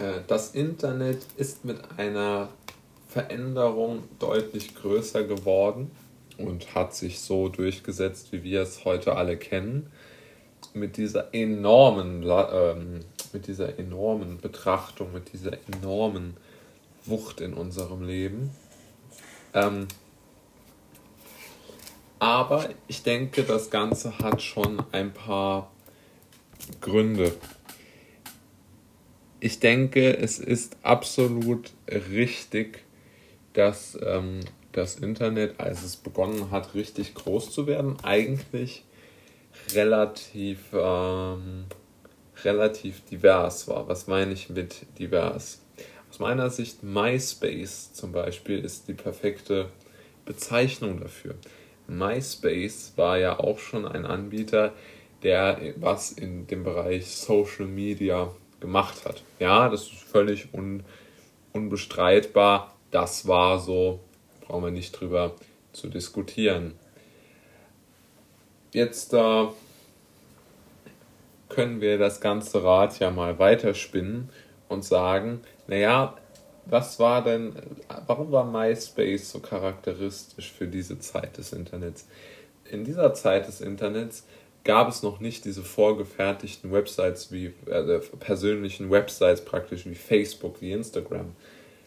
Äh, das Internet ist mit einer Veränderung deutlich größer geworden und hat sich so durchgesetzt, wie wir es heute alle kennen. Mit dieser enormen, ähm, mit dieser enormen Betrachtung, mit dieser enormen Wucht in unserem Leben. Ähm, aber ich denke, das Ganze hat schon ein paar Gründe. Ich denke, es ist absolut richtig, dass ähm, das Internet, als es begonnen hat, richtig groß zu werden, eigentlich relativ, ähm, relativ divers war. Was meine ich mit divers? Aus meiner Sicht, MySpace zum Beispiel ist die perfekte Bezeichnung dafür. MySpace war ja auch schon ein Anbieter, der was in dem Bereich Social Media gemacht hat. Ja, das ist völlig un, unbestreitbar. Das war so, brauchen wir nicht drüber zu diskutieren. Jetzt äh, können wir das ganze Rad ja mal weiterspinnen und sagen, naja, was war denn, warum war MySpace so charakteristisch für diese Zeit des Internets? In dieser Zeit des Internets gab es noch nicht diese vorgefertigten Websites wie äh, persönlichen Websites praktisch wie Facebook, wie Instagram,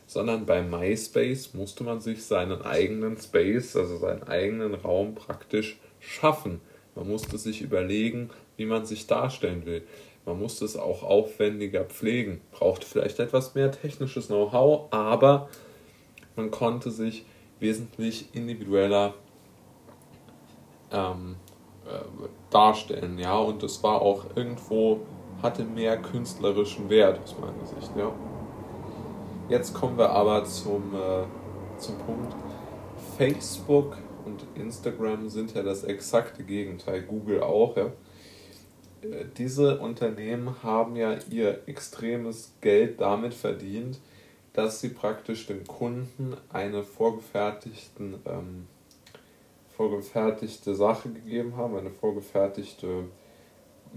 sondern bei MySpace musste man sich seinen eigenen Space, also seinen eigenen Raum praktisch schaffen. Man musste sich überlegen, wie man sich darstellen will. Man musste es auch aufwendiger pflegen, brauchte vielleicht etwas mehr technisches Know-how, aber man konnte sich wesentlich individueller ähm, äh, darstellen, ja, und es war auch irgendwo, hatte mehr künstlerischen Wert aus meiner Sicht, ja. Jetzt kommen wir aber zum, äh, zum Punkt, Facebook und Instagram sind ja das exakte Gegenteil, Google auch, ja. Äh, diese Unternehmen haben ja ihr extremes Geld damit verdient, dass sie praktisch dem Kunden eine vorgefertigten ähm, vorgefertigte Sache gegeben haben, eine vorgefertigte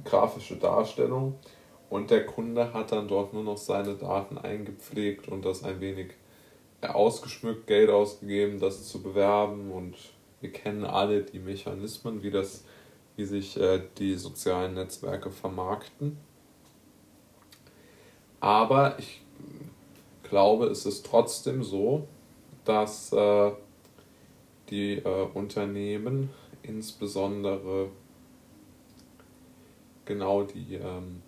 grafische Darstellung und der Kunde hat dann dort nur noch seine Daten eingepflegt und das ein wenig ausgeschmückt, Geld ausgegeben, das zu bewerben und wir kennen alle die Mechanismen, wie das, wie sich äh, die sozialen Netzwerke vermarkten. Aber ich glaube, es ist trotzdem so, dass äh, die äh, Unternehmen, insbesondere genau die, ähm,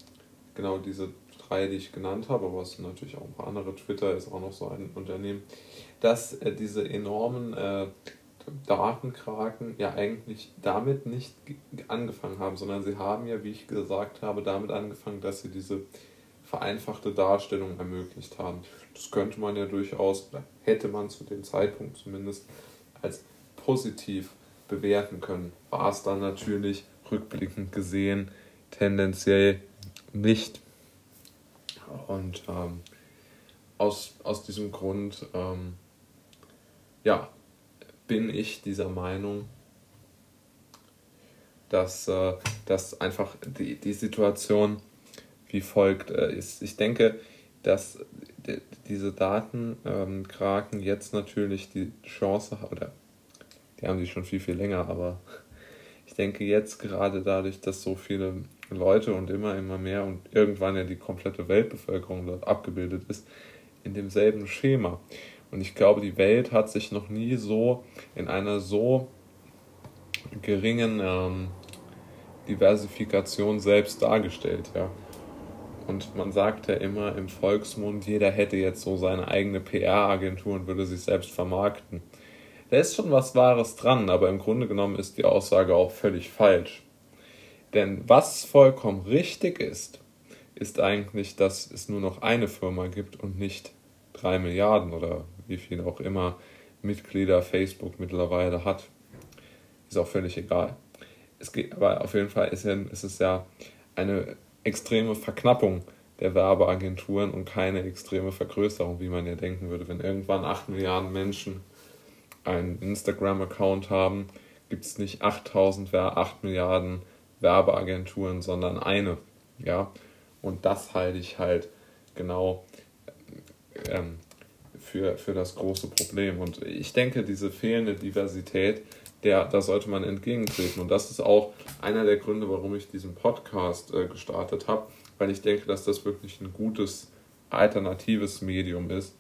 genau diese drei, die ich genannt habe, aber es sind natürlich auch ein paar andere, Twitter ist auch noch so ein Unternehmen, dass äh, diese enormen äh, Datenkraken ja eigentlich damit nicht angefangen haben, sondern sie haben ja, wie ich gesagt habe, damit angefangen, dass sie diese vereinfachte Darstellung ermöglicht haben. Das könnte man ja durchaus, hätte man zu dem Zeitpunkt zumindest als positiv bewerten können, war es dann natürlich rückblickend gesehen tendenziell nicht. Und ähm, aus, aus diesem Grund ähm, ja, bin ich dieser Meinung, dass, äh, dass einfach die, die Situation wie folgt äh, ist. Ich denke, dass diese Datenkraken ähm, jetzt natürlich die Chance oder die haben die schon viel, viel länger, aber ich denke jetzt gerade dadurch, dass so viele Leute und immer, immer mehr und irgendwann ja die komplette Weltbevölkerung dort abgebildet ist, in demselben Schema. Und ich glaube, die Welt hat sich noch nie so in einer so geringen ähm, Diversifikation selbst dargestellt, ja. Und man sagt ja immer im Volksmund, jeder hätte jetzt so seine eigene PR-Agentur und würde sich selbst vermarkten. Da ist schon was Wahres dran, aber im Grunde genommen ist die Aussage auch völlig falsch. Denn was vollkommen richtig ist, ist eigentlich, dass es nur noch eine Firma gibt und nicht drei Milliarden oder wie viel auch immer Mitglieder Facebook mittlerweile hat. Ist auch völlig egal. Es geht, aber auf jeden Fall ist, ja, ist es ja eine extreme Verknappung der Werbeagenturen und keine extreme Vergrößerung, wie man ja denken würde, wenn irgendwann 8 Milliarden Menschen einen Instagram-Account haben, gibt es nicht 8000, 8 Milliarden Werbeagenturen, sondern eine. Ja, und das halte ich halt genau ähm, für, für das große Problem. Und ich denke, diese fehlende Diversität, der, da sollte man entgegentreten. Und das ist auch einer der Gründe, warum ich diesen Podcast äh, gestartet habe, weil ich denke, dass das wirklich ein gutes alternatives Medium ist,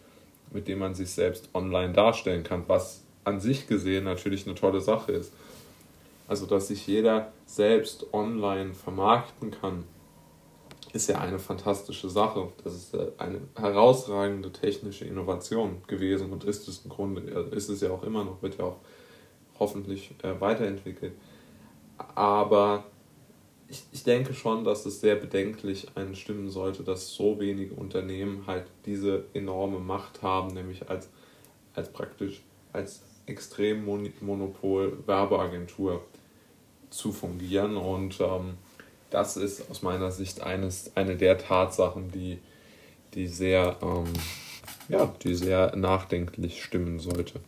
mit dem man sich selbst online darstellen kann, was an sich gesehen natürlich eine tolle Sache ist. Also, dass sich jeder selbst online vermarkten kann, ist ja eine fantastische Sache. Das ist äh, eine herausragende technische Innovation gewesen und ist es im Grunde, ist es ja auch immer noch, wird ja auch hoffentlich äh, weiterentwickelt. Aber ich, ich denke schon, dass es sehr bedenklich einen stimmen sollte, dass so wenige Unternehmen halt diese enorme Macht haben, nämlich als, als praktisch als Extremmonopol Werbeagentur zu fungieren. Und ähm, das ist aus meiner Sicht eines, eine der Tatsachen, die, die, sehr, ähm, ja, die sehr nachdenklich stimmen sollte.